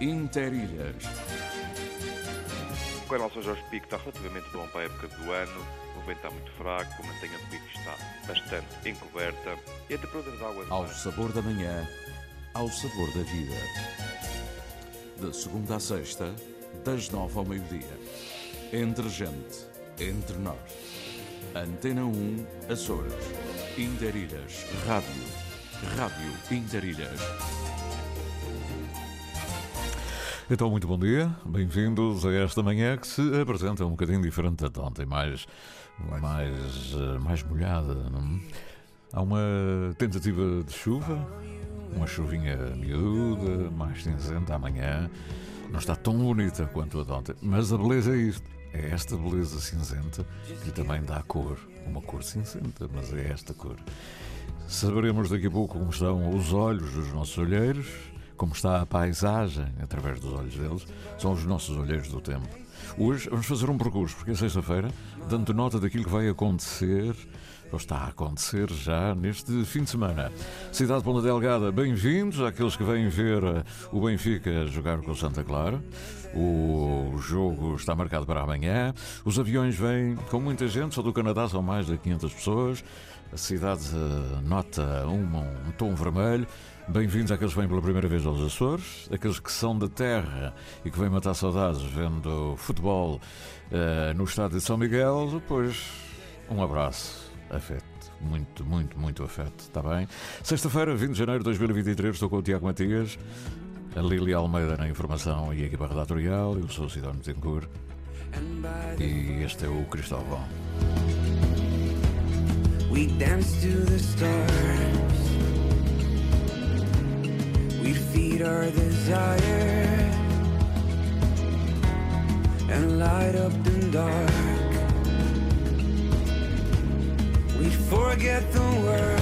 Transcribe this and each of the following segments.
Interilhas. O canal São Jorge Pico está relativamente bom para a época do ano. O vento está muito fraco, a mantenha do pico está bastante encoberta e a temperatura das águas... Ao sabor da manhã, ao sabor da vida. De segunda a sexta, das nove ao meio-dia. Entre gente, entre nós. Antena 1, Açores. Interilhas, Rádio. Rádio Interilhas. Então, muito bom dia, bem-vindos a esta manhã que se apresenta um bocadinho diferente da de ontem, mais, mais, eh, mais molhada. Não? Há uma tentativa de chuva, uma chuvinha miúda, mais cinzenta amanhã. Não está tão bonita quanto a de ontem, mas a beleza é isto. É esta beleza cinzenta que também dá cor. Uma cor cinzenta, mas é esta cor. Saberemos daqui a pouco como estão os olhos dos nossos olheiros, como está a paisagem através dos olhos deles, são os nossos olheiros do tempo. Hoje vamos fazer um percurso, porque é sexta-feira, dando nota daquilo que vai acontecer, ou está a acontecer já neste fim de semana. Cidade de Ponta Delgada, bem-vindos àqueles que vêm ver eh, o Benfica jogar com o Santa Clara. O jogo está marcado para amanhã. Os aviões vêm com muita gente, só do Canadá são mais de 500 pessoas. A cidade eh, nota um, um tom vermelho. Bem-vindos àqueles que vêm pela primeira vez aos Açores, aqueles que são da terra e que vêm matar saudades vendo futebol uh, no estádio de São Miguel. Pois, um abraço, afeto. Muito, muito, muito afeto, está bem? Sexta-feira, 20 de janeiro de 2023, estou com o Tiago Matias, a Lili Almeida na informação e a equipa redatorial. Eu sou o Sidónio Tencourt e este é o Cristóvão. We dance to the stars. We feed our desire and light up the dark. We forget the world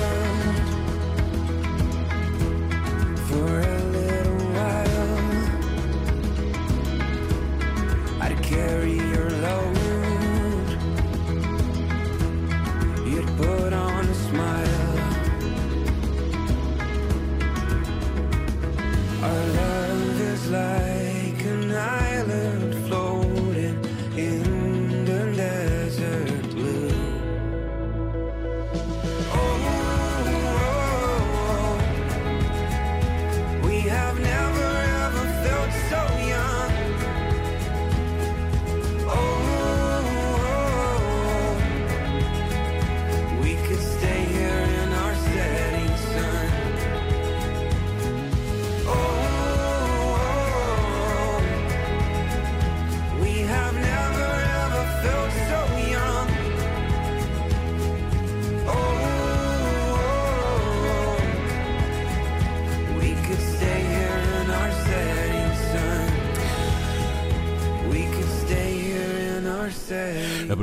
for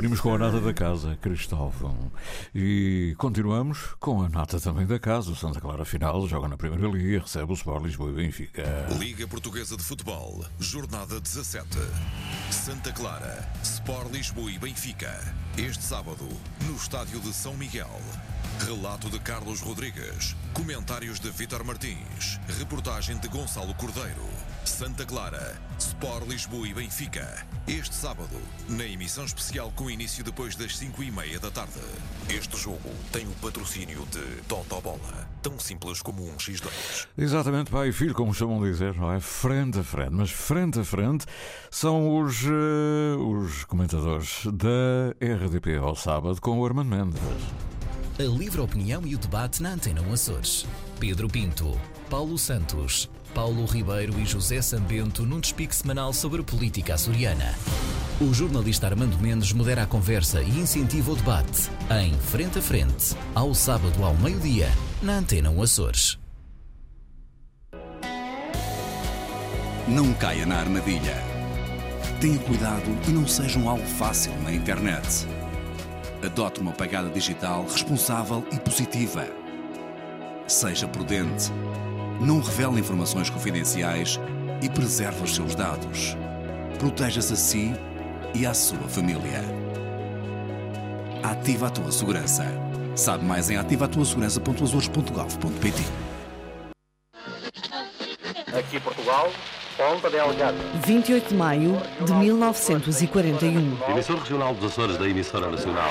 Abrimos com a nata da casa, Cristóvão. E continuamos com a nata também da casa. O Santa Clara Final joga na Primeira Liga recebe o Sport Lisboa e Benfica. Liga Portuguesa de Futebol, Jornada 17. Santa Clara, Sport Lisboa e Benfica. Este sábado, no Estádio de São Miguel. Relato de Carlos Rodrigues. Comentários de Vítor Martins. Reportagem de Gonçalo Cordeiro. Santa Clara, Sport Lisboa e Benfica. Este sábado, na emissão especial com início depois das 5 e meia da tarde. Este jogo tem o patrocínio de Toto Bola. Tão simples como um X2. Exatamente, pai e filho, como chamam de dizer, não é? Frente a frente, mas frente a frente são os, eh, os comentadores da RDP ao sábado com o Armando Mendes. A livre opinião e o debate na Antena 1 Açores. Pedro Pinto, Paulo Santos, Paulo Ribeiro e José Sambento num despique semanal sobre política açoriana. O jornalista Armando Mendes modera a conversa e incentiva o debate em Frente a Frente, ao sábado ao meio-dia, na Antena 1 Açores. Não caia na armadilha. Tenha cuidado e não seja um alvo fácil na internet. Adote uma pegada digital responsável e positiva. Seja prudente. Não revele informações confidenciais e preserve os seus dados. Proteja-se a si e à sua família. Ativa a tua segurança. Sabe mais em ativatuasegurança.azores.gov.pt Aqui Portugal, Ponta Delgada. 28 de maio de 1941. Emissor regional dos Açores da emissora nacional.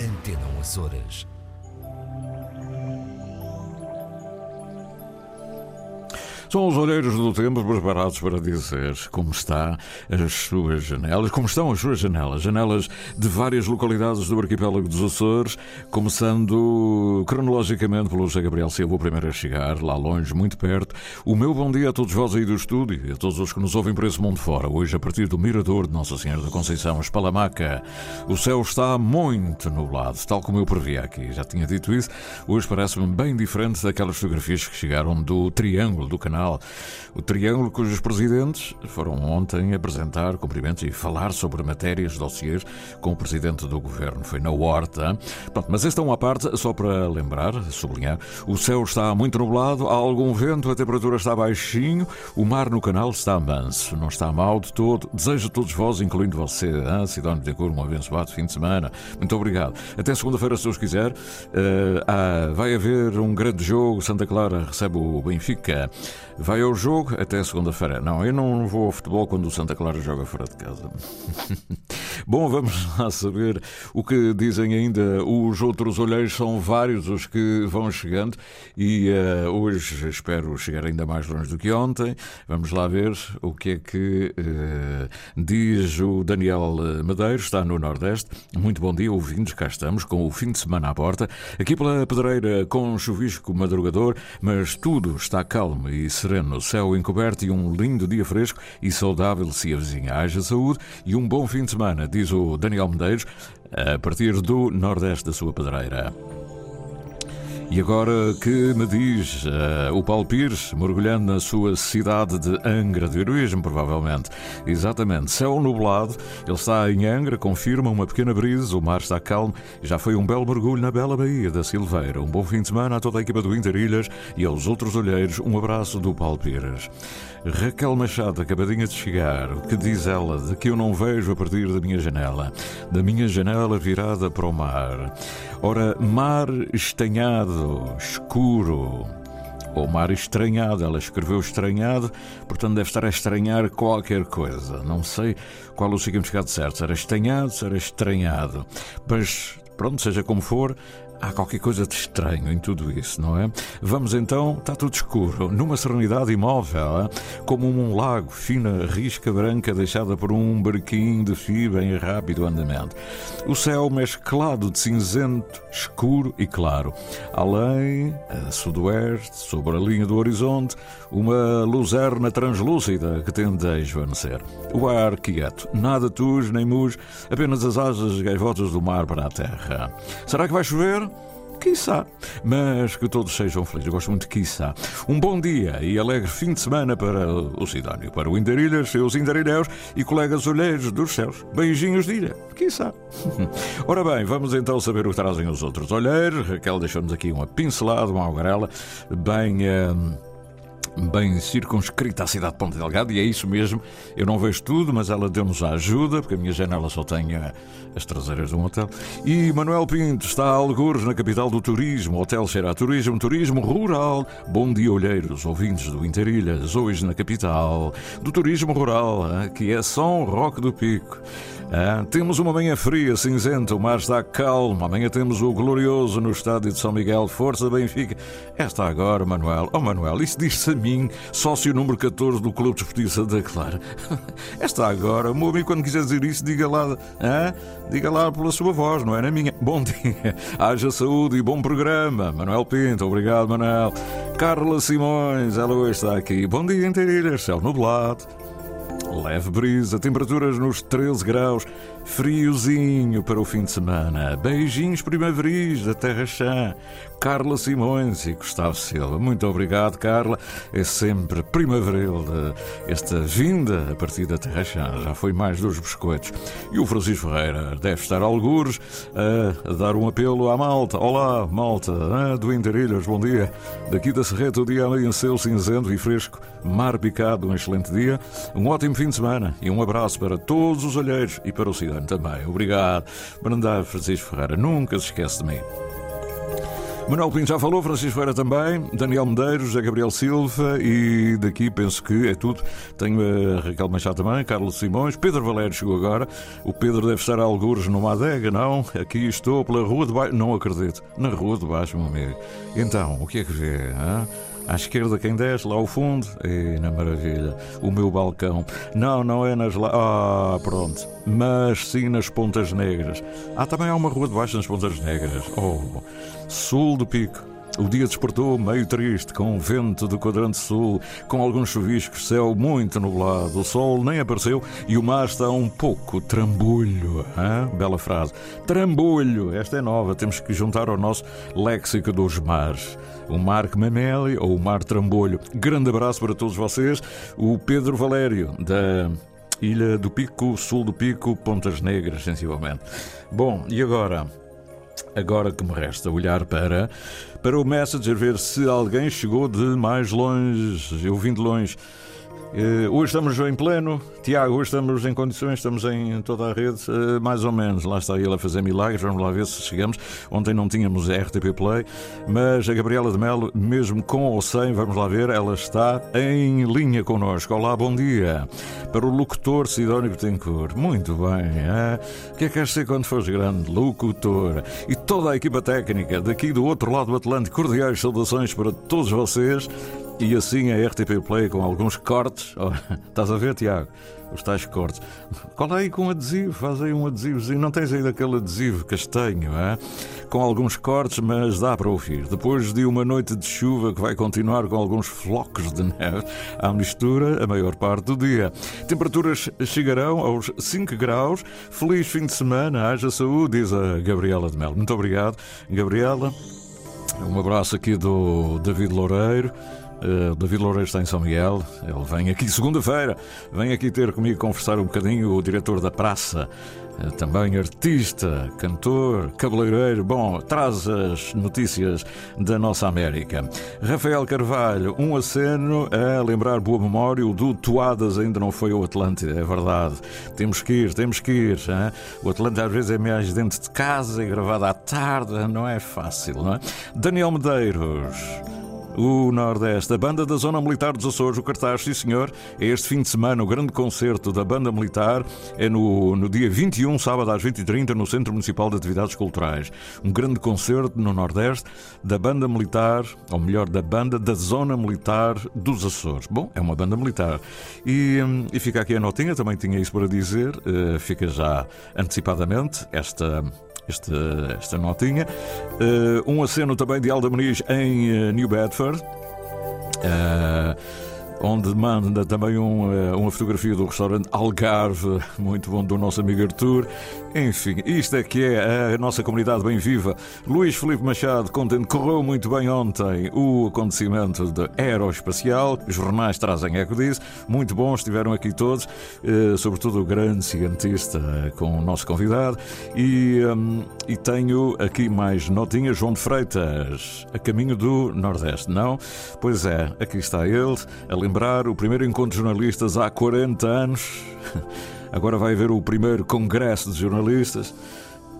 Antena 1 Açores. São os olheiros do tempo preparados para dizer como está as suas janelas, como estão as suas janelas, janelas de várias localidades do arquipélago dos Açores, começando cronologicamente pelo José Gabriel Silva, o primeiro a chegar, lá longe, muito perto. O meu bom dia a todos vós aí do estúdio e a todos os que nos ouvem por esse mundo fora. Hoje, a partir do Mirador de Nossa Senhora da Conceição, Espalamaca, o céu está muito nublado, tal como eu previa aqui. Já tinha dito isso. Hoje parece-me bem diferente daquelas fotografias que chegaram do Triângulo do Canal o Triângulo, cujos presidentes foram ontem apresentar cumprimentos e falar sobre matérias, dossiês, com o presidente do governo. Foi na Horta. Pronto, mas esta é uma parte, só para lembrar, sublinhar: o céu está muito nublado, há algum vento, a temperatura está baixinho, o mar no canal está manso, não está mal de todo. Desejo a todos vós, incluindo você, hein? Sidónio de Cor, um abençoado fim de semana. Muito obrigado. Até segunda-feira, se Deus quiser. Uh, ah, vai haver um grande jogo. Santa Clara recebe o Benfica. Vai ao jogo até segunda-feira. Não, eu não vou ao futebol quando o Santa Clara joga fora de casa. Bom, vamos lá saber o que dizem ainda os outros olheiros. São vários os que vão chegando e uh, hoje espero chegar ainda mais longe do que ontem. Vamos lá ver o que é que uh, diz o Daniel Medeiros, está no Nordeste. Muito bom dia, ouvintes. Cá estamos com o fim de semana à porta. Aqui pela pedreira com chuvisco madrugador, mas tudo está calmo e sereno. Céu encoberto e um lindo dia fresco e saudável se avizinha. Haja saúde e um bom fim de semana, diz o Daniel Medeiros, a partir do Nordeste da sua pedreira. E agora que me diz uh, o Paulo Pires, mergulhando na sua cidade de Angra de Heroísmo, provavelmente. Exatamente, céu nublado, ele está em Angra, confirma uma pequena brisa, o mar está calmo, já foi um belo mergulho na bela Baía da Silveira. Um bom fim de semana a toda a equipa do Interilhas e aos outros olheiros, um abraço do Paulo Pires. Raquel Machado, acabadinha de chegar, o que diz ela de que eu não vejo a partir da minha janela, da minha janela virada para o mar. Ora, mar estanhado, escuro, ou mar estranhado, ela escreveu estranhado, portanto deve estar a estranhar qualquer coisa. Não sei qual o significado certo, se era estanhado, se era estranhado. Mas pronto, seja como for, Há qualquer coisa de estranho em tudo isso, não é? Vamos então, está tudo escuro, numa serenidade imóvel, como um lago, fina risca branca deixada por um barquinho de fibra em rápido andamento. O céu mesclado de cinzento, escuro e claro. Além, a sudoeste, sobre a linha do horizonte, uma luzerna translúcida que tende a esvanecer. O ar quieto, nada tus nem mus, apenas as asas gaivotas do mar para a terra. Será que vai chover? Quiçá. Mas que todos sejam felizes. Eu gosto muito de quiçá. Um bom dia e alegre fim de semana para o Sidónio, para o Indarilhas, seus Indarilhéus e colegas olheiros dos céus. Beijinhos de ilha. Quiçá. Ora bem, vamos então saber o que trazem os outros olheiros. Raquel deixou-nos aqui uma pincelada, uma algarela bem. Hum, bem circunscrita à cidade de Ponta Delgado, e é isso mesmo. Eu não vejo tudo, mas ela deu-nos a ajuda, porque a minha janela só tem eh, as traseiras de um hotel. E Manuel Pinto está a algures na capital do turismo. O hotel a turismo, turismo rural. Bom dia, olheiros, ouvintes do Interilhas, hoje na capital do turismo rural, eh, que é São Roque do Pico. Ah, temos uma manhã fria, cinzenta, o mar está calmo. Amanhã temos o glorioso no estádio de São Miguel. Força Benfica. Esta agora, Manuel. Oh, Manuel, isso diz-se a mim, sócio número 14 do Clube Desportivo Santa Clara. Esta agora, meu amigo, quando quiser dizer isso, diga lá, diga lá pela sua voz, não é na minha. Bom dia, haja saúde e bom programa. Manuel Pinto, obrigado, Manuel. Carla Simões, ela hoje está aqui. Bom dia, Interilhas, céu nublado. Leve brisa, temperaturas nos 13 graus. Friozinho para o fim de semana. Beijinhos primaveris da Terra Chã. Carla Simões e Gustavo Silva. Muito obrigado, Carla. É sempre primaveril esta vinda a partir da Terra Chã. Já foi mais dos biscoitos. E o Francisco Ferreira deve estar algures a dar um apelo à malta. Olá, malta ah, do Interilhas, bom dia. Daqui da Serreta o dia amanheceu cinzento e fresco. Mar picado, um excelente dia. Um ótimo fim de semana e um abraço para todos os olheiros e para o cidadão também. Obrigado. Brandar Francisco Ferreira, nunca se esquece de mim. Manuel Pinto já falou, Francisco Ferreira também, Daniel Medeiros, José Gabriel Silva e daqui penso que é tudo. Tenho a Raquel Machado também, Carlos Simões, Pedro Valério chegou agora. O Pedro deve estar a algures numa adega, não? Aqui estou pela rua de baixo. Não acredito. Na rua de baixo, meu amigo. Então, o que é que vê? Hein? À esquerda, quem desce, lá ao fundo. E na maravilha. O meu balcão. Não, não é nas. Ah, pronto. Mas sim nas Pontas Negras. Ah, também há uma rua de baixo nas Pontas Negras. Oh, sul do Pico. O dia despertou meio triste, com vento do quadrante sul, com alguns chuviscos, céu muito nublado, o sol nem apareceu e o mar está um pouco trambolho. Hein? Bela frase. Trambolho, esta é nova, temos que juntar ao nosso léxico dos mares. O mar que mamele ou o mar trambolho. Grande abraço para todos vocês. O Pedro Valério, da Ilha do Pico, Sul do Pico, Pontas Negras, sensivelmente. Bom, e agora? Agora que me resta olhar para, para o Messenger, ver se alguém chegou de mais longe. Eu vim de longe. Uh, hoje estamos em pleno, Tiago, hoje estamos em condições, estamos em toda a rede, uh, mais ou menos. Lá está ele a fazer milagres, vamos lá ver se chegamos. Ontem não tínhamos a RTP Play, mas a Gabriela de Melo, mesmo com ou sem, vamos lá ver, ela está em linha connosco. Olá, bom dia. Para o locutor Sidónio Betancourt, muito bem. O que é que queres ser quando fores grande? Locutor. E toda a equipa técnica daqui do outro lado do Atlântico, cordiais saudações para todos vocês. E assim a RTP Play com alguns cortes. Oh, estás a ver, Tiago? Os tais cortes. Cola aí com adesivo, faz aí um adesivozinho. Não tens aí daquele adesivo castanho, é? Com alguns cortes, mas dá para ouvir. Depois de uma noite de chuva que vai continuar com alguns flocos de neve à mistura a maior parte do dia. Temperaturas chegarão aos 5 graus. Feliz fim de semana, haja saúde, diz a Gabriela de Melo. Muito obrigado, Gabriela. Um abraço aqui do David Loureiro. Uh, David Loureiro está em São Miguel. Ele vem aqui segunda-feira, vem aqui ter comigo conversar um bocadinho. O diretor da praça, uh, também artista, cantor, cabeleireiro. Bom, traz as notícias da nossa América. Rafael Carvalho, um aceno a lembrar boa memória. O do Toadas ainda não foi ao Atlântida, é verdade. Temos que ir, temos que ir. Hein? O Atlântida às vezes é mais dentro de casa, é gravado à tarde, não é fácil, não é? Daniel Medeiros. O Nordeste, a Banda da Zona Militar dos Açores, o cartaz, sim senhor, é este fim de semana o grande concerto da Banda Militar, é no, no dia 21, sábado às 20h30, no Centro Municipal de Atividades Culturais. Um grande concerto no Nordeste da Banda Militar, ou melhor, da Banda da Zona Militar dos Açores. Bom, é uma banda militar. E, hum, e fica aqui a notinha, também tinha isso para dizer, uh, fica já antecipadamente esta esta, esta notinha. Uh, um aceno também de Alda Muniz em uh, New Bedford. Uh, onde manda também um, uma fotografia do restaurante Algarve, muito bom do nosso amigo Arthur. Enfim, isto é que é a nossa comunidade bem viva. Luís Felipe Machado contente, correu muito bem ontem o acontecimento de aeroespacial. Os jornais trazem eco disso. Muito bom, estiveram aqui todos, eh, sobretudo o grande cientista com o nosso convidado. E, um, e tenho aqui mais notinhas. João de Freitas, a caminho do Nordeste, não? Pois é, aqui está ele, a lembrar o primeiro encontro de jornalistas há 40 anos. Agora vai haver o primeiro congresso de jornalistas.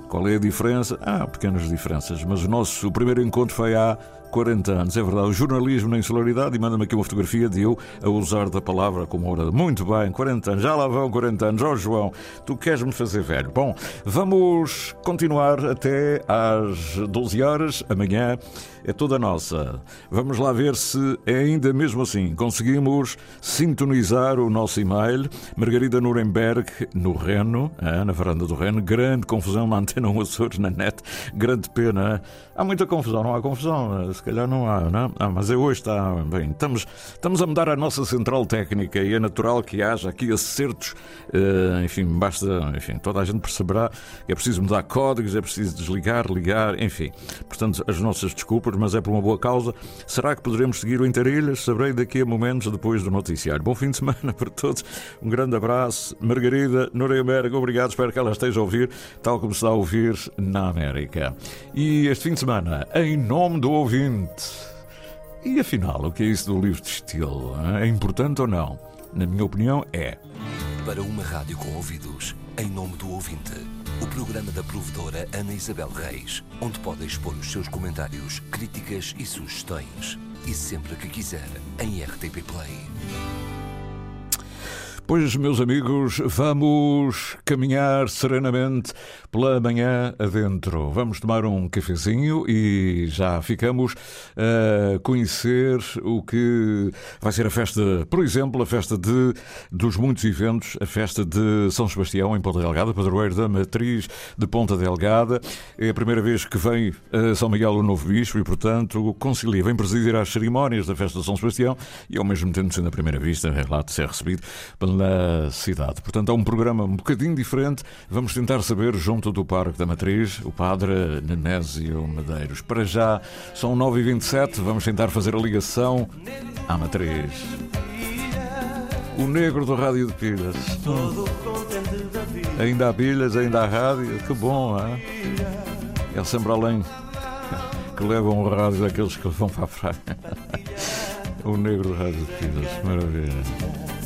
Qual é a diferença? Ah, pequenas diferenças, mas o nosso o primeiro encontro foi há 40 anos, é verdade. O jornalismo na insularidade, e manda-me aqui uma fotografia de eu a usar da palavra como hora. Muito bem, 40 anos, já lá vão 40 anos. Ó oh, João, tu queres-me fazer velho. Bom, vamos continuar até às 12 horas, amanhã é toda nossa. Vamos lá ver se é ainda mesmo assim conseguimos sintonizar o nosso e-mail. Margarida Nuremberg, no Reno, na varanda do Reno. Grande confusão na antena 1 Açores, na net. Grande pena. Há muita confusão, não há confusão. se calhar não há, não? Ah, mas é hoje está bem. Estamos, estamos a mudar a nossa central técnica e é natural que haja aqui acertos. Uh, enfim, basta, enfim, toda a gente perceberá que é preciso mudar códigos, é preciso desligar, ligar, enfim. Portanto, as nossas desculpas, mas é por uma boa causa. Será que poderemos seguir o Interilhas? Saberei daqui a momentos depois do noticiário. Bom fim de semana para todos. Um grande abraço. Margarida Nuremberg, obrigado. Espero que ela esteja a ouvir, tal como está a ouvir na América. E este fim de semana, em nome do ouvinte. E afinal, o que é isso do livro de estilo? É importante ou não? Na minha opinião, é. Para uma rádio com ouvidos, em nome do ouvinte. O programa da provedora Ana Isabel Reis, onde pode expor os seus comentários, críticas e sugestões. E sempre que quiser, em RTP Play. Pois, meus amigos, vamos caminhar serenamente pela manhã adentro. Vamos tomar um cafezinho e já ficamos a conhecer o que vai ser a festa, por exemplo, a festa de, dos muitos eventos, a festa de São Sebastião em Ponta Delgada, padroeiro da Matriz de Ponta Delgada. É a primeira vez que vem a São Miguel o novo bispo e, portanto, concilia, vem presidir às cerimónias da festa de São Sebastião e, ao mesmo tempo, sendo a primeira vista, é lá de ser recebido na cidade. Portanto, é um programa um bocadinho diferente. Vamos tentar saber, junto do Parque da Matriz, o Padre Nenésio Medeiros. Para já, são 9h27, vamos tentar fazer a ligação à Matriz. O negro do Rádio de Pilhas. Ainda há pilhas, ainda há rádio. Que bom, é? É sempre além que levam o rádio daqueles que vão para a praia. O negro do Rádio de Pilhas. Maravilha.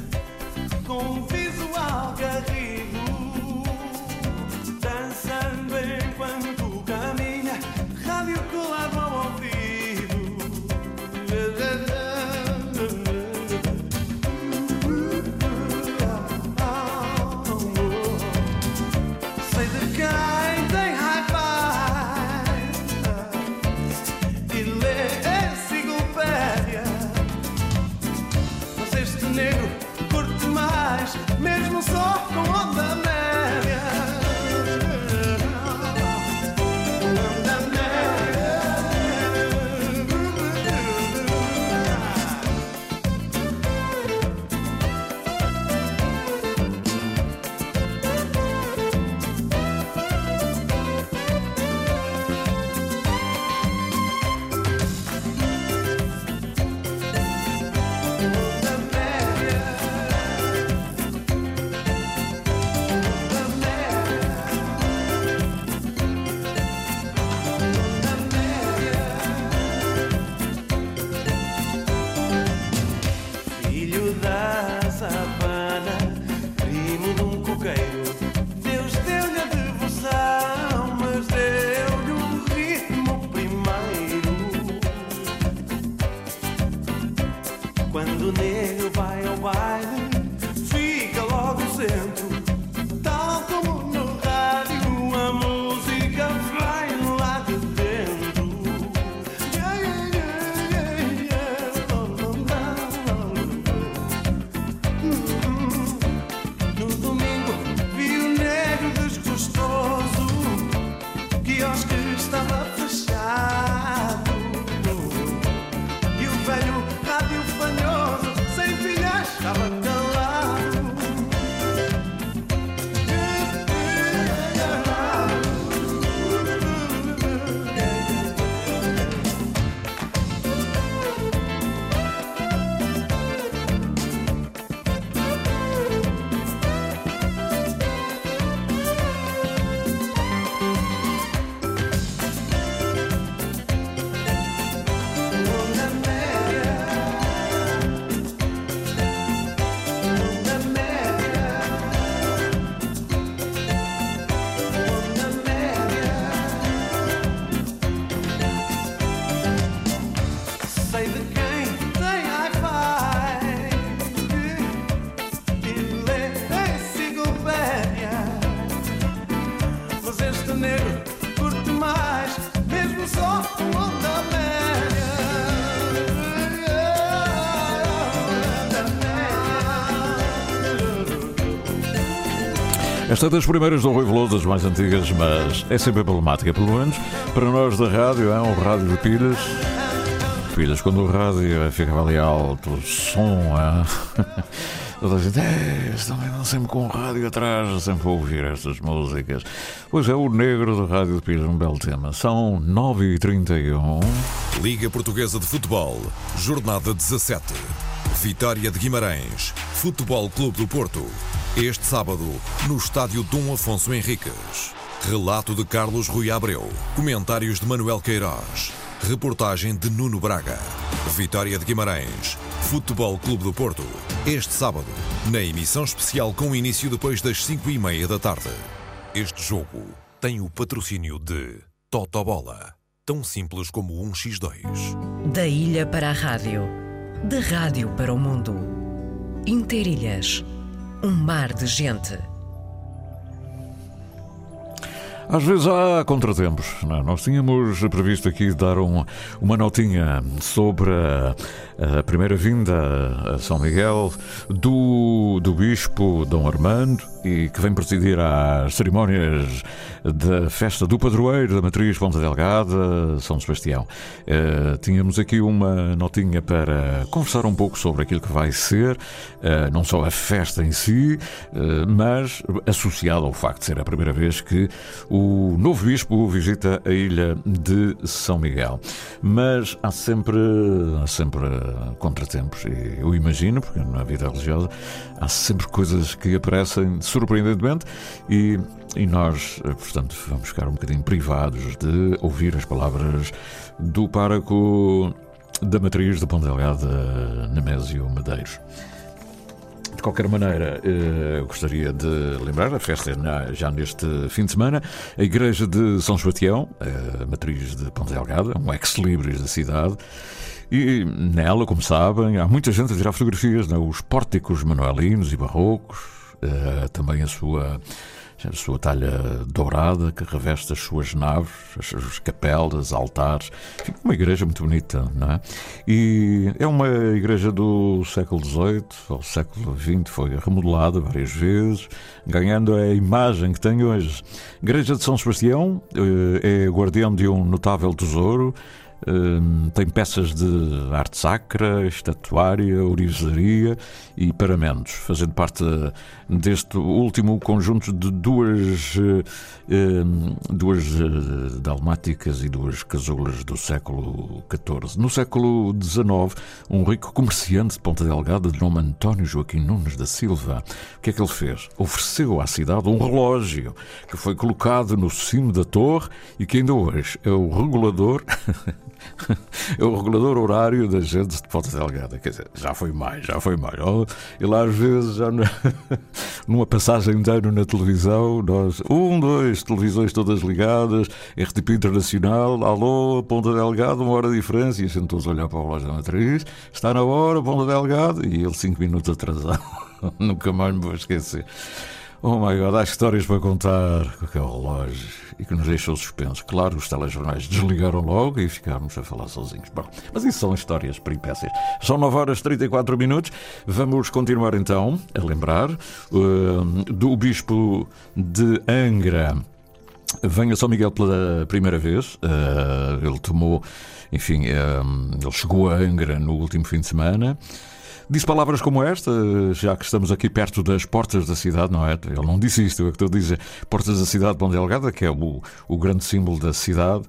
Esta é das primeiras do Rui Veloso, das mais antigas, mas é sempre emblemática, pelo menos para nós da rádio, é um rádio de pilhas. filhas, quando o rádio ficava ali alto, o som, ah, toda a gente, é, estão sempre com o rádio atrás, sempre a ouvir estas músicas. Pois é, o negro do rádio de Pires, um belo tema. São 9h31. Liga Portuguesa de Futebol, Jornada 17. Vitória de Guimarães, Futebol Clube do Porto. Este sábado, no estádio Dom Afonso Henriques. Relato de Carlos Rui Abreu. Comentários de Manuel Queiroz. Reportagem de Nuno Braga. Vitória de Guimarães, Futebol Clube do Porto. Este sábado, na emissão especial com início depois das 5 e meia da tarde. Este jogo tem o patrocínio de Totobola. Tão simples como um X2. Da ilha para a rádio, da rádio para o mundo. Interilhas, um mar de gente. Às vezes há contratempos. Não, é? nós tínhamos previsto aqui dar um, uma notinha sobre a, a, primeira vinda a São Miguel do, do Bispo Dom Armando e que vem presidir às cerimónias da festa do padroeiro da Matriz Ponta Delgada, São Sebastião. Uh, tínhamos aqui uma notinha para conversar um pouco sobre aquilo que vai ser, uh, não só a festa em si, uh, mas associado ao facto de ser a primeira vez que o novo bispo visita a ilha de São Miguel. Mas há sempre, há sempre contratempos, e eu imagino, porque na vida religiosa há sempre coisas que aparecem surpreendentemente e, e nós, portanto, vamos ficar um bocadinho privados de ouvir as palavras do pároco da matriz de Ponta Delgada, Nemésio Medeiros. De qualquer maneira, eh, gostaria de lembrar, a festa é já neste fim de semana, a Igreja de São Sebastião, a matriz de Ponta Delgada, um ex-libris da cidade, e nela, como sabem, há muita gente a tirar fotografias, né? os pórticos manuelinos e barrocos, uh, também a sua, a sua talha dourada que reveste as suas naves, as suas capelas, altares. Fica uma igreja muito bonita, não é? E é uma igreja do século XVIII ou século XX, foi remodelada várias vezes, ganhando a imagem que tem hoje. Igreja de São Sebastião uh, é guardião de um notável tesouro tem peças de arte sacra, estatuária, orivesaria e paramentos, fazendo parte deste último conjunto de duas, duas eh, dalmáticas e duas casulas do século XIV. No século XIX, um rico comerciante de Ponta Delgada, de nome António Joaquim Nunes da Silva, o que é que ele fez? Ofereceu à cidade um relógio que foi colocado no cimo da torre e que ainda hoje é o regulador é o regulador horário das gente de Ponta Delgada. Quer dizer, já foi mais, já foi mais. E lá às vezes, já numa passagem de ano na televisão, nós, um, dois, televisões todas ligadas, RTP Internacional, alô, Ponta Delgada, uma hora de diferença, e a gente todos olhar para relógio da matriz, está na hora, Ponta Delgada, e ele cinco minutos atrasado. Nunca mais me vou esquecer. Oh my God, há histórias para contar com aquele relógio e que nos deixou suspensos. Claro, os telejornais desligaram logo e ficámos a falar sozinhos. Bom, mas isso são histórias peripécias. São 9 horas e 34 minutos. Vamos continuar então a lembrar uh, do Bispo de Angra. Vem a São Miguel pela primeira vez. Uh, ele tomou, enfim, uh, ele chegou a Angra no último fim de semana. Disse palavras como esta, já que estamos aqui perto das portas da cidade, não é? Ele não disse isto, é o que estou a dizer. Portas da cidade de Ponte Delgada, que é o, o grande símbolo da cidade.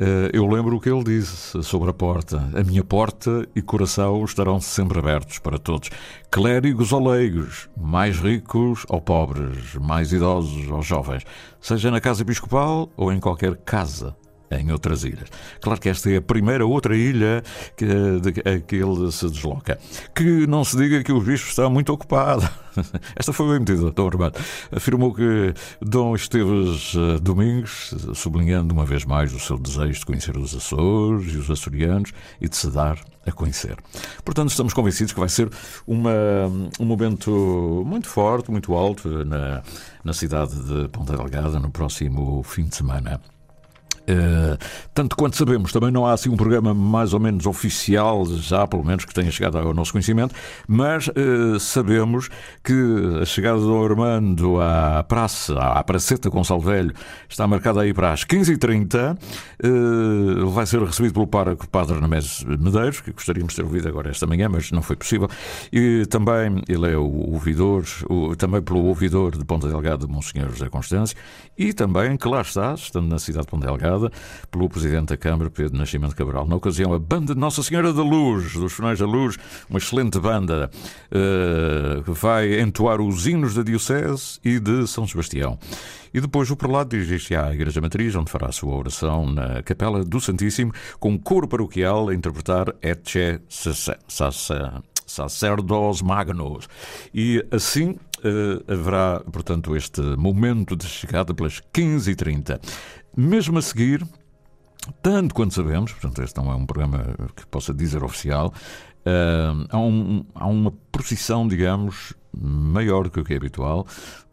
Eh, eu lembro o que ele disse sobre a porta. A minha porta e coração estarão sempre abertos para todos. Clérigos ou leigos, mais ricos ou pobres, mais idosos ou jovens, seja na casa episcopal ou em qualquer casa em outras ilhas. Claro que esta é a primeira outra ilha que, a que ele se desloca. Que não se diga que o bispo está muito ocupado. Esta foi bem metida, Dom Armando. Afirmou que Dom Esteves eh, Domingos, sublinhando uma vez mais o seu desejo de conhecer os Açores e os açorianos e de se dar a conhecer. Portanto, estamos convencidos que vai ser uma, um momento muito forte, muito alto na, na cidade de Ponta Delgada no próximo fim de semana. Uh, Tanto quanto sabemos, também não há assim um programa mais ou menos oficial, já pelo menos que tenha chegado ao nosso conhecimento, mas eh, sabemos que a chegada do Armando à praça, à Praceta Gonçalo Velho, está marcada aí para as 15h30. Eh, vai ser recebido pelo pároco Padre Namés Medeiros, que gostaríamos de ter ouvido agora esta manhã, mas não foi possível. E também ele é o ouvidor, o, também pelo ouvidor de Ponta Delgada, Monsenhor José Constâncio, e também, que lá está, estando na cidade de Ponta Pelo Presidente da Câmara, Pedro Nascimento Cabral. Na ocasião, a banda Nossa Senhora da Luz, dos Finais da Luz, uma excelente banda, uh, vai entoar os hinos da Diocese e de São Sebastião. E depois o prelado dirige-se à Igreja Matriz, onde fará a sua oração na Capela do Santíssimo, com coro paroquial a interpretar Etche Sacerdos Magnus. E assim uh, haverá, portanto, este momento de chegada pelas 15h30. Mesmo a seguir, tanto quanto sabemos, portanto, este não é um programa que possa dizer oficial, uh, há, um, há uma procissão, digamos, maior do que o que é habitual.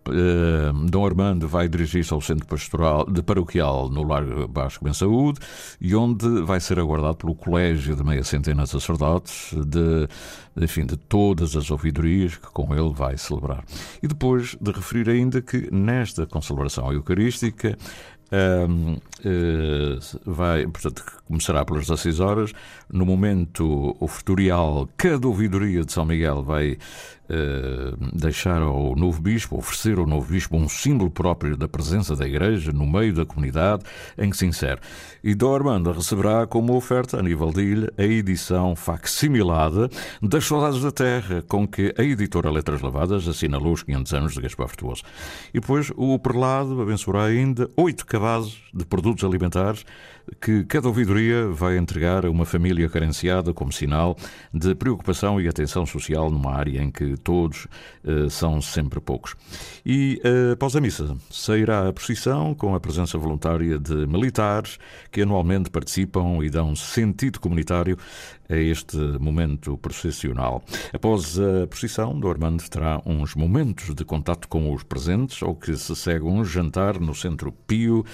Uh, Dom Armando vai dirigir-se ao centro pastoral de paroquial no Largo Basco Bem Saúde e onde vai ser aguardado pelo colégio de meia centena de sacerdotes de, enfim, de todas as ouvidorias que com ele vai celebrar. E depois de referir ainda que nesta concelebração eucarística um, uh, eh, vai, portanto, começará pelas 16 horas. No momento ofertorial, cada ouvidoria de São Miguel vai uh, deixar ao novo bispo, oferecer ao novo bispo um símbolo próprio da presença da Igreja no meio da comunidade em que se insere. E Dom Armando receberá como oferta, a nível de ilha, a edição facsimilada das Saudades da Terra, com que a editora Letras Lavadas assinalou os 500 anos de Gaspar Virtuoso. E depois o prelado abençoará ainda oito cabazes de produtos alimentares que cada ouvidoria vai entregar a uma família carenciada como sinal de preocupação e atenção social numa área em que todos uh, são sempre poucos. E uh, após a missa, sairá a procissão com a presença voluntária de militares que anualmente participam e dão sentido comunitário a este momento processional. Após a procissão, do Armando terá uns momentos de contato com os presentes, ao que se segue um jantar no Centro Pio,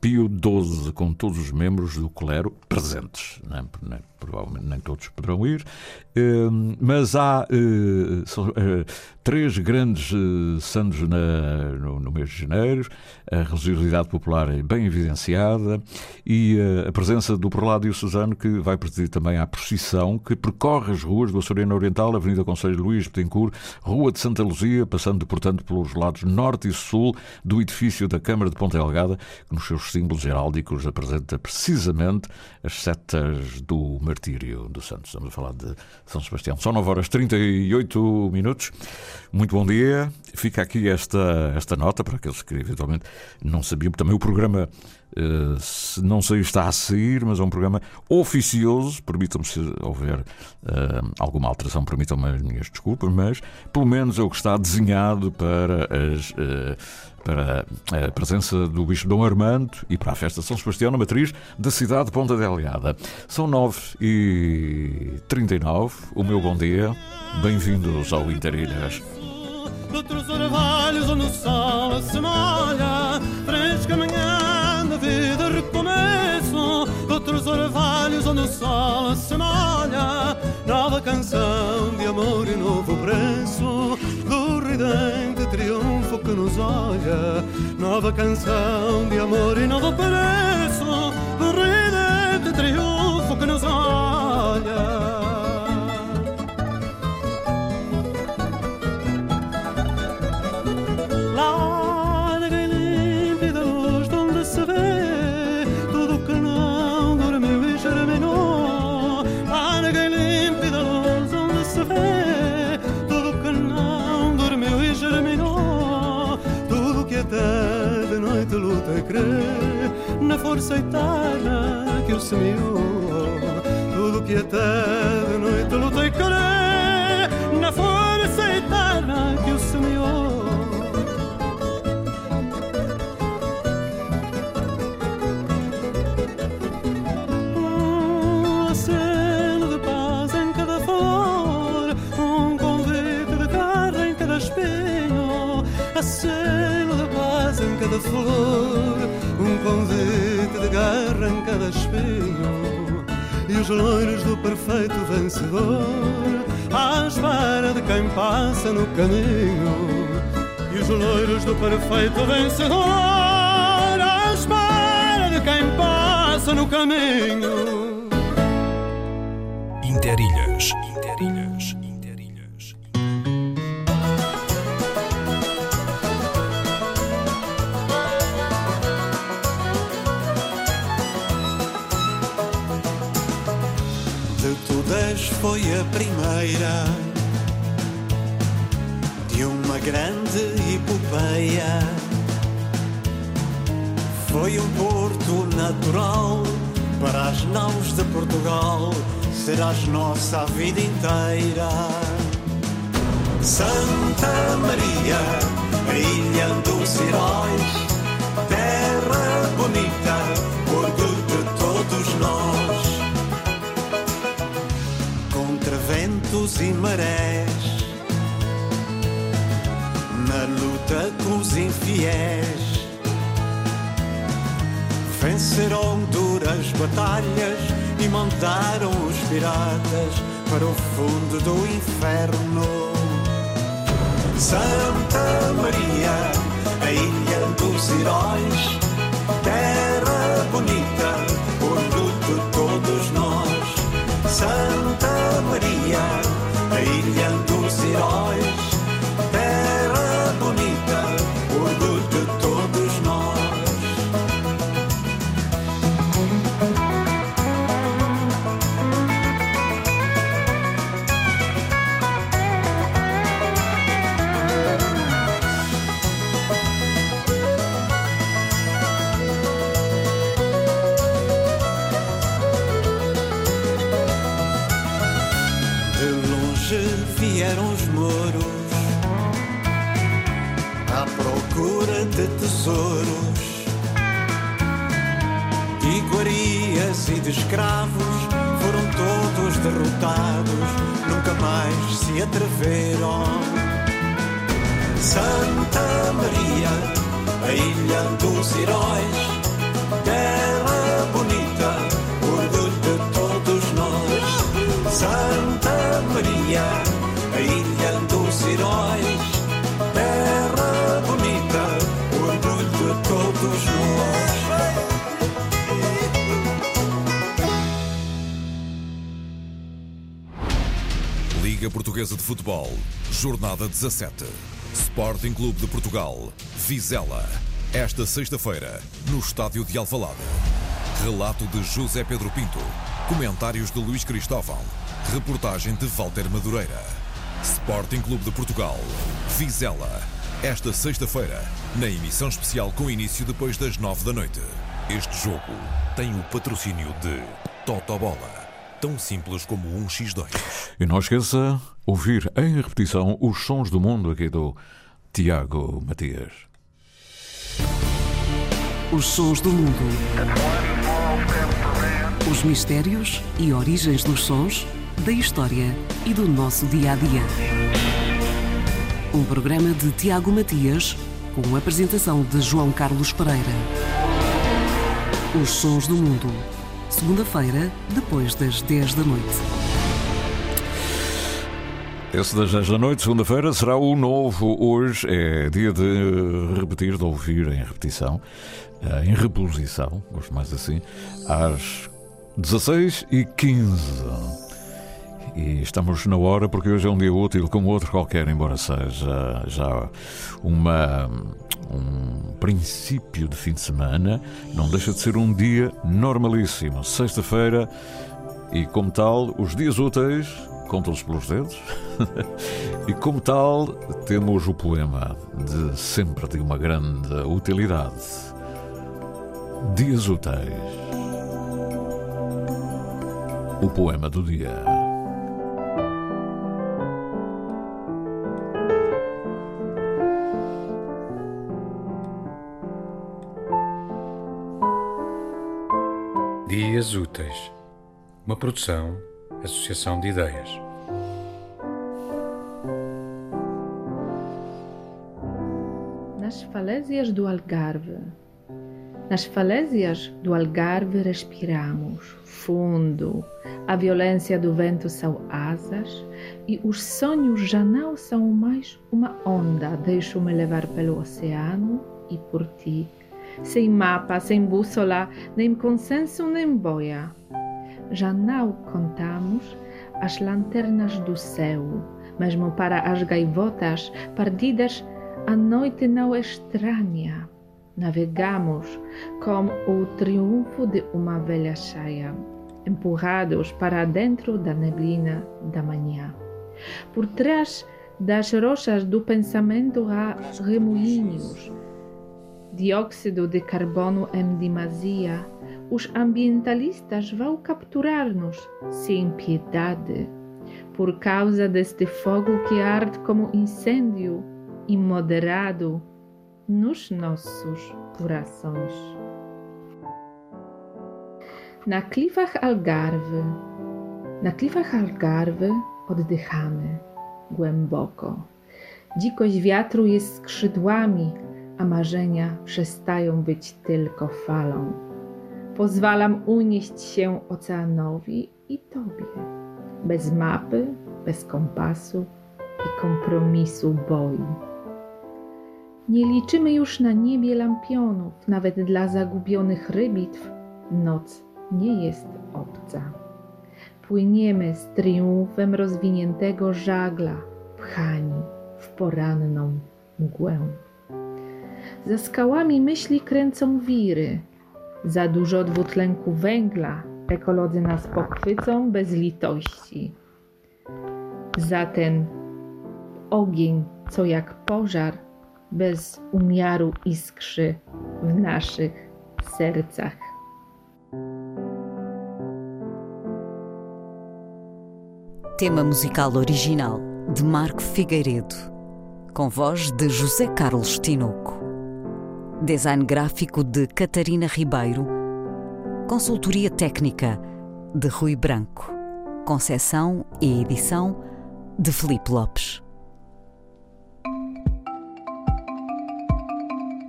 Pio XII, com todos os membros do clero presentes. Não, não, provavelmente nem todos poderão ir, ehm, mas há eh, eh, três grandes eh, santos no, mês de janeiro, a religiosidade popular é bem evidenciada e a presença do prelado diocesano que vai presidir também à procissão que percorre as ruas do Açoriano Oriental, Avenida Conselho Luís Betancourt, Rua de Santa Luzia, passando, portanto, pelos lados norte e sul do edifício da Câmara de Ponta Delgada, que nos seus símbolos heráldicos apresenta precisamente as setas do martírio do Santos. Estamos a falar de São Sebastião. São 9 horas 38 minutos. Muito bom dia. Fica aqui esta, esta nota para aqueles que eventualmente não sabiam. Também o programa Uh, não sei se está a sair, mas é um programa oficioso. Permitam-me, se houver uh, alguma alteração, permitam-me as minhas desculpas, mas pelo menos é o que está desenhado para as. Uh, para a presença do Bispo Dom Armando e para a festa São Sebastião na matriz da cidade de Ponta Delgada. São 9h39, o meu bom dia, bem-vindos ao Interilhas. Outros orvalhos onde o sol se molha, fresca manhã da vida recomeço. Outros orvalhos onde o sol se molha, nova canção de amor e novo preço do ridente triunfo que nos olha, nova canção de amor e novo preço, um ridente triunfo noite luta e crê na força eterna que o semeou. Tudo que até de noite luta e espinho. os loiros do perfeito vencedor, à espera de quem passa no caminho. E os loiros do perfeito vencedor, à espera de quem passa no caminho. Interilhas. Interilhas. Foi a primeira de uma grande epopeia. Foi um porto natural para as naus de Portugal, serás nossa a vida inteira. Santa Maria, ilha dos heróis, e marés. Na luta com os infiéis, venceram duras batalhas e mandaram os piratas para o fundo do inferno. Santa Maria, a ilha dos heróis, escravos. Foram todos derrotados, nunca mais se atreveram. Santa Maria, a ilha dos heróis, Liga Portuguesa de Futebol, Jornada 17. Sporting Clube de Portugal, Vizela. Esta sexta-feira, no estádio de Alvalade. Relato de José Pedro Pinto. Comentários de Luís Cristóvão. Reportagem de Walter Madureira. Sporting Clube de Portugal, Vizela. Esta sexta-feira, na emissão especial com início depois das nove da noite. Este jogo tem o patrocínio de Totobola. Tão simples como um X2. E não esqueça ouvir em repetição os sons do mundo aqui do Tiago Matias. Os sons do mundo. Os mistérios e origens dos sons, da história e do nosso dia a dia. Um programa de Tiago Matias, com a apresentação de João Carlos Pereira. Os sons do mundo. Segunda-feira, depois das 10 da noite. Esse das 10 da noite, segunda-feira, será o novo. Hoje é dia de repetir, de ouvir em repetição, eh, em reposição, gosto mais assim, às 16 e 15 E estamos na hora porque hoje é um dia útil como outro qualquer, embora seja já uma, um princípio de fim de semana, não deixa de ser um dia normalíssimo. Sexta-feira e, como tal, os dias úteis contam-se pelos dedos. e, como tal, temos o poema de sempre de uma grande utilidade. Dias úteis. O poema do dia. Dias Úteis. Uma produção, associação de ideias. Nas falésias do Algarve, Nas falésias do Algarve respiramos fundo. A violência do vento são asas e os sonhos já não são mais uma onda. Deixo-me levar pelo oceano e por ti. Sem mapa, sem bússola, nem consenso, nem boia. Já não contamos as lanternas do céu, mesmo para as gaivotas perdidas a noite não é estranha navegamos com o triunfo de uma velha cheia, empurrados para dentro da neblina da manhã. Por trás das rochas do pensamento há remoinhos, dióxido de carbono em demasia. Os ambientalistas vão capturar-nos sem piedade, por causa deste fogo que arde como incêndio imoderado nos nossos corações. Na klifach Algarve, na klifach Algarve oddychamy głęboko. Dzikość wiatru jest skrzydłami, a marzenia przestają być tylko falą. Pozwalam unieść się oceanowi i tobie, bez mapy, bez kompasu i kompromisu boi. Nie liczymy już na niebie lampionów, nawet dla zagubionych rybitw noc nie jest obca. Płyniemy z triumfem rozwiniętego żagla, pchani w poranną mgłę. Za skałami myśli kręcą wiry, za dużo dwutlenku węgla ekolodzy nas pochwycą bez litości. Za ten ogień, co jak pożar bez umiaru iskrzy w naszych sercach. Tema musical original de Marco Figueiredo, com voz de José Carlos Tinoco. Design gráfico de Catarina Ribeiro. Consultoria técnica de Rui Branco. Concessão e edição de Felipe Lopes.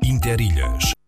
Interilhas.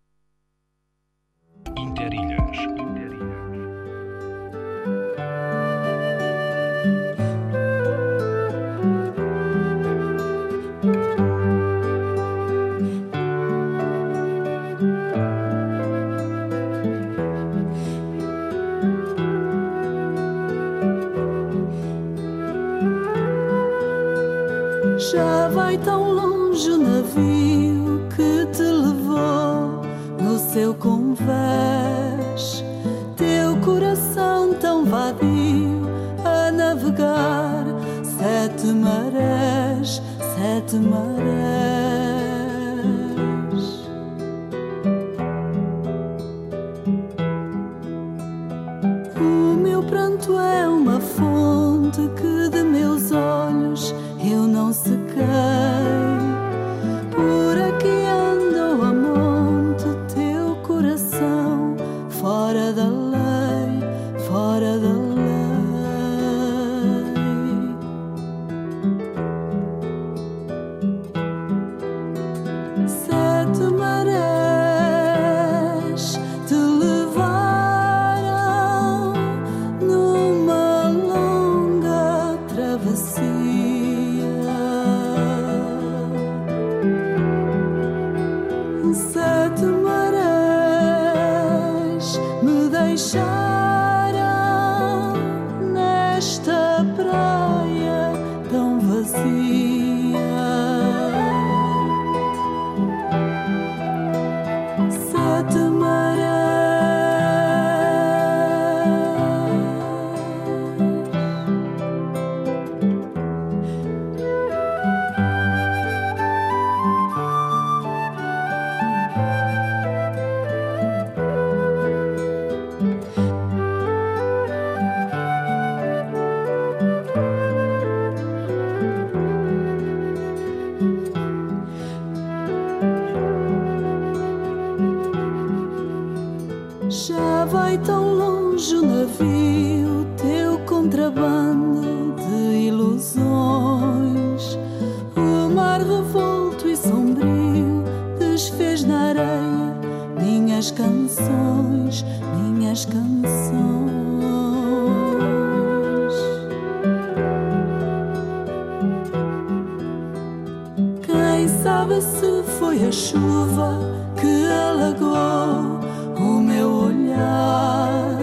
Quem sabe se foi a chuva que alagou o meu olhar?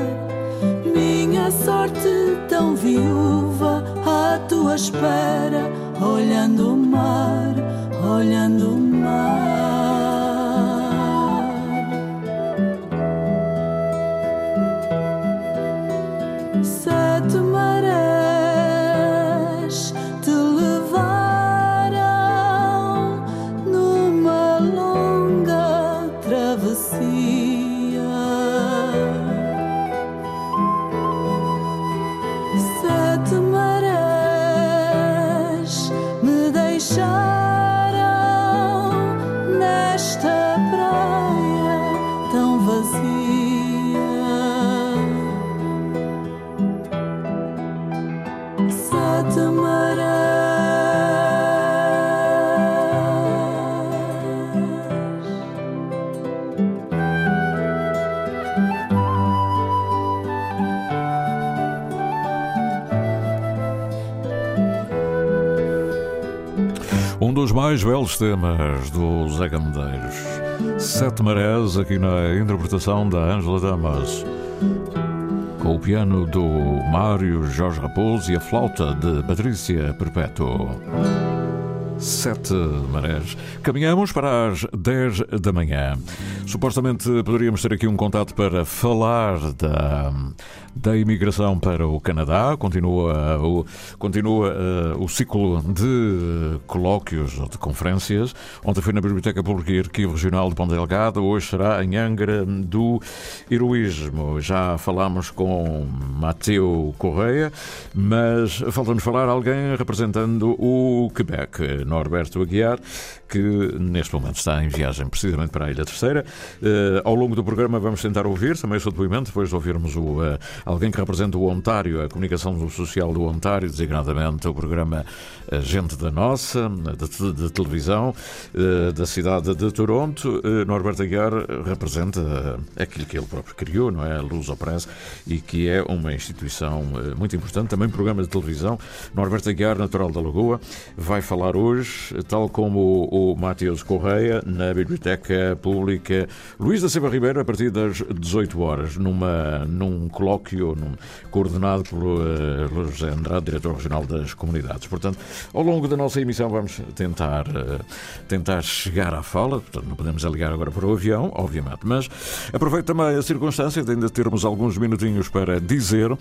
Minha sorte tão viúva à tua espera, olhando o mar, olhando o mar. Mais belos temas do Zeca Medeiros. Sete Marés, aqui na interpretação da Ângela Damas. Com o piano do Mário Jorge Raposo e a flauta de Patrícia Perpétuo. Sete marés. Caminhamos para as 10 da manhã. Supostamente poderíamos ter aqui um contato para falar da, da imigração para o Canadá. Continua, o, continua uh, o ciclo de colóquios ou de conferências. Ontem foi na Biblioteca Pública e Arquivo Regional de Ponte Delgado, hoje será em Angra do Heroísmo. Já falámos com Mateu Correia, mas falta-nos falar alguém representando o Quebec. Norberto Aguiar, que neste momento está em viagem precisamente para a Ilha Terceira. Uh, ao longo do programa vamos tentar ouvir também o seu depoimento, depois de ouvirmos o, uh, alguém que representa o Ontário, a comunicação social do Ontário, designadamente o programa Gente da Nossa, de, de televisão, uh, da cidade de Toronto. Norberto Aguiar representa aquilo que ele próprio criou, não é? A Luz Press, e que é uma instituição muito importante, também programa de televisão. Norberto Aguiar, natural da Lagoa, vai falar hoje tal como o, o Matheus Correia, na Biblioteca Pública Luís da Silva Ribeiro, a partir das 18 horas, numa, num colóquio num, coordenado pelo uh, José Andrade, diretor regional das comunidades. Portanto, ao longo da nossa emissão vamos tentar, uh, tentar chegar à fala, portanto, não podemos ligar agora para o avião, obviamente, mas aproveito também a circunstância de ainda termos alguns minutinhos para dizer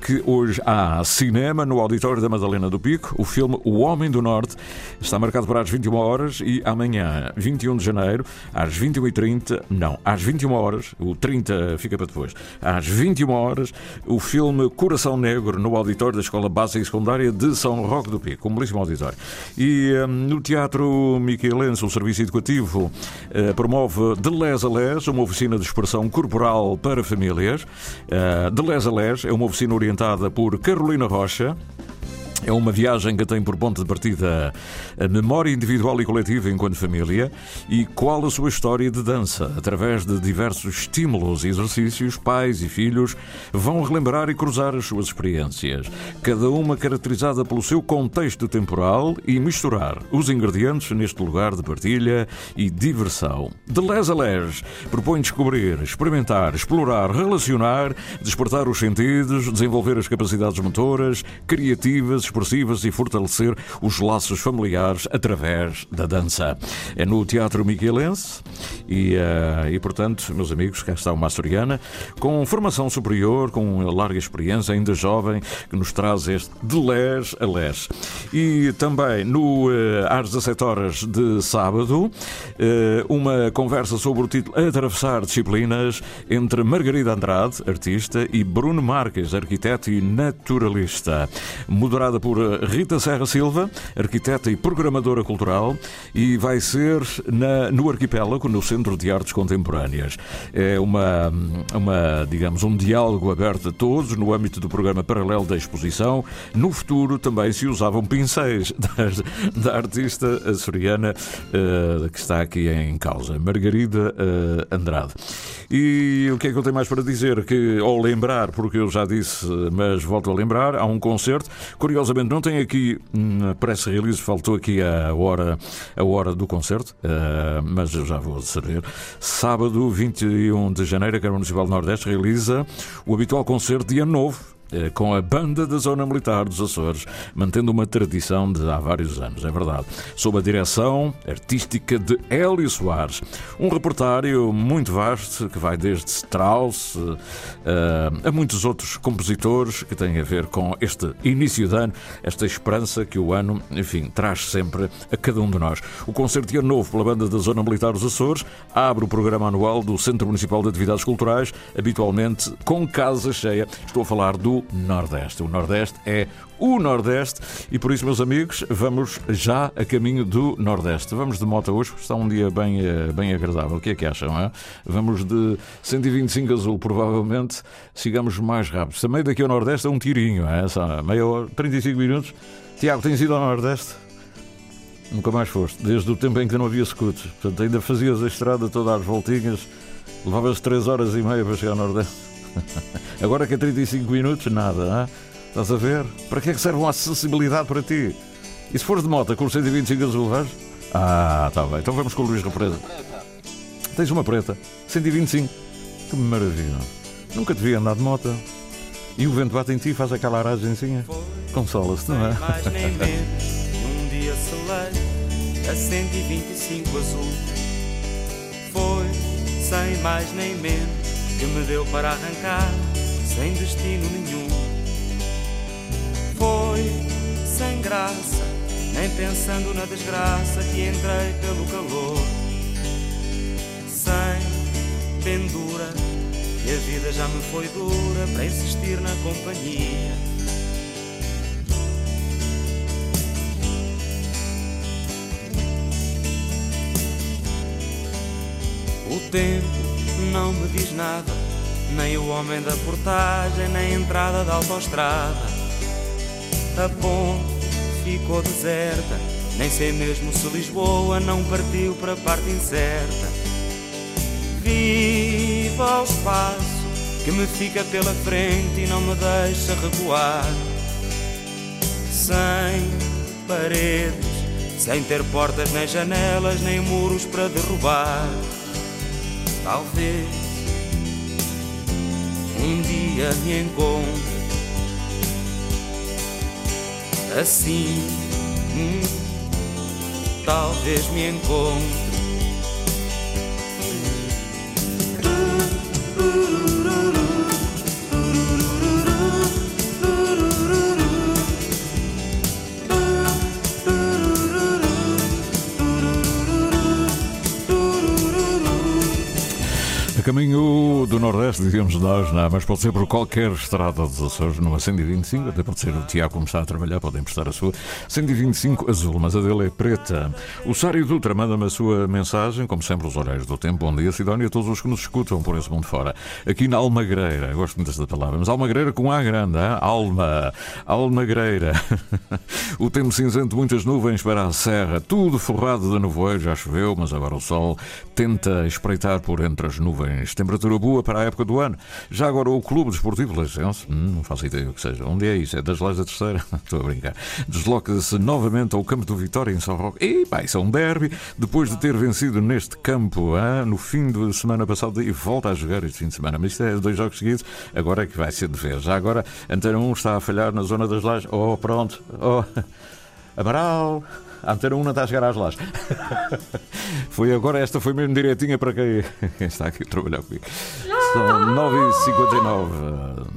que hoje há cinema no Auditório da Madalena do Pico, o filme O Homem do Norte, Está marcado para as 21 horas e amanhã, 21 de janeiro, às 21h30, não, às 21 horas, o 30 fica para depois, às 21 horas, o filme Coração Negro no auditório da Escola Básica e Secundária de São Roque do Pico, um belíssimo auditório. E um, no Teatro Miquelense, o Serviço Educativo uh, promove de les a les, uma oficina de expressão corporal para famílias. Uh, de les a les é uma oficina orientada por Carolina Rocha. É uma viagem que tem por ponto de partida a memória individual e coletiva enquanto família e qual a sua história de dança. Através de diversos estímulos e exercícios, pais e filhos vão relembrar e cruzar as suas experiências, cada uma caracterizada pelo seu contexto temporal e misturar os ingredientes neste lugar de partilha e diversão. De les a les, propõe descobrir, experimentar, explorar, relacionar, despertar os sentidos, desenvolver as capacidades motoras, criativas, expressivas e fortalecer os laços familiares através da dança. É no Teatro Miquelense e, uh, e portanto, meus amigos, cá está uma açoriana com formação superior, com larga experiência, ainda jovem, que nos traz este de les a les. E também no uh, às 17 horas de sábado, uh, uma conversa sobre o título Atravessar Disciplinas entre Margarida Andrade, artista, e Bruno Marques, arquiteto e naturalista. Moderada por eh, Rita Serra Silva, arquiteta e programadora cultural, e vai ser na, no Arquipélago, no Centro de Artes Contemporâneas. É uma, uma, digamos, um diálogo aberto a todos no âmbito do programa paralelo da exposição. No futuro também se usavam pincéis da, da artista açoriana uh, que está aqui em causa, Margarida uh, Andrade. E o que é que eu tenho mais para dizer? Que, ao lembrar, porque eu já disse, mas volto a lembrar, há um concerto. Curiosamente, não tem aqui hum, press release, faltou aqui a hora, a hora do concerto, uh, mas eu já vou saber. Sábado, 21 de janeiro, a Câmara Municipal do Nordeste realiza o habitual concerto de Ano Novo com a banda da Zona Militar dos Açores, mantendo uma tradição de há vários anos, é verdade. Sob a direção artística de Hélio Soares. Um repertório muito vasto que vai desde Strauss uh, a muitos outros compositores que têm a ver com este início de ano, esta esperança que o ano, enfim, traz sempre a cada um de nós. O concerto ano novo pela banda da Zona Militar dos Açores abre o programa anual do Centro Municipal de Atividades Culturais, habitualmente com casa cheia. Estou a falar do Nordeste. O Nordeste é o Nordeste e por isso, meus amigos, vamos já a caminho do Nordeste. Vamos de moto hoje, está um dia bem, eh, bem agradável. O que é que acham? É? Vamos de 125 azul, provavelmente sigamos mais rápido. Também daqui ao Nordeste é um tirinho, é? Essa meia hora, 35 minutos. Tiago, tens ido ao Nordeste? Nunca mais foste, desde o tempo em que não havia scooters. Portanto, ainda fazias a estrada toda às voltinhas, levavas 3 horas e meia para chegar ao Nordeste. Agora que é 35 minutos, nada, hein? estás a ver? Para que é que serve uma acessibilidade para ti? E se fores de moto com os 125 azul, vais? Ah, está bem. Então vamos com o Luís Represa. Tens uma preta, 125. Que maravilha. Nunca te vi andar de moto. E o vento bate em ti e faz aquela aragenzinha. Consola-se, não é? Mais nem menos, um dia selei a 125 azul. Foi sem mais nem menos que me deu para arrancar sem destino nenhum. Foi sem graça, nem pensando na desgraça que entrei pelo calor. Sem pendura, que a vida já me foi dura para insistir na companhia. O tempo não me diz nada, nem o homem da portagem, nem a entrada da autoestrada. A ponte ficou deserta, nem sei mesmo se Lisboa não partiu para a parte incerta. Viva o espaço que me fica pela frente e não me deixa recuar. Sem paredes, sem ter portas nem janelas, nem muros para derrubar. Talvez um dia me encontre assim. Hum, talvez me encontre. Nordeste, dizíamos nós, não, mas pode ser por qualquer estrada dos Açores, numa 125, até pode ser o Tiago como está a trabalhar, pode emprestar a sua. 125 azul, mas a dele é preta. O Sário Dutra manda-me a sua mensagem, como sempre, os horários do tempo. Bom dia, Sidónia, a todos os que nos escutam por esse mundo fora. Aqui na Almagreira, gosto muito desta palavra, mas Almagreira com A grande, hein? Alma, Almagreira. o tempo cinzento, muitas nuvens para a serra, tudo forrado de nevoeiro, já choveu, mas agora o sol tenta espreitar por entre as nuvens. Temperatura boa para a época do ano. Já agora o Clube Desportivo Leicense, hum, não faço ideia o que seja. Onde é isso? É das Leis da Terceira? Estou a brincar. Desloca-se novamente ao campo do Vitória em São Roque. E pá, isso é um derby. Depois de ter vencido neste campo hein, no fim de semana passada e volta a jogar este fim de semana. Mas isto é dois jogos seguidos. Agora é que vai ser de vez. Já agora Antena 1 está a falhar na zona das lajes. Oh, pronto. Oh, Amaral. A Antena 1 não está a chegar às lajes. foi agora, esta foi mesmo direitinha para quem, está aqui a trabalhar comigo. São 9h59.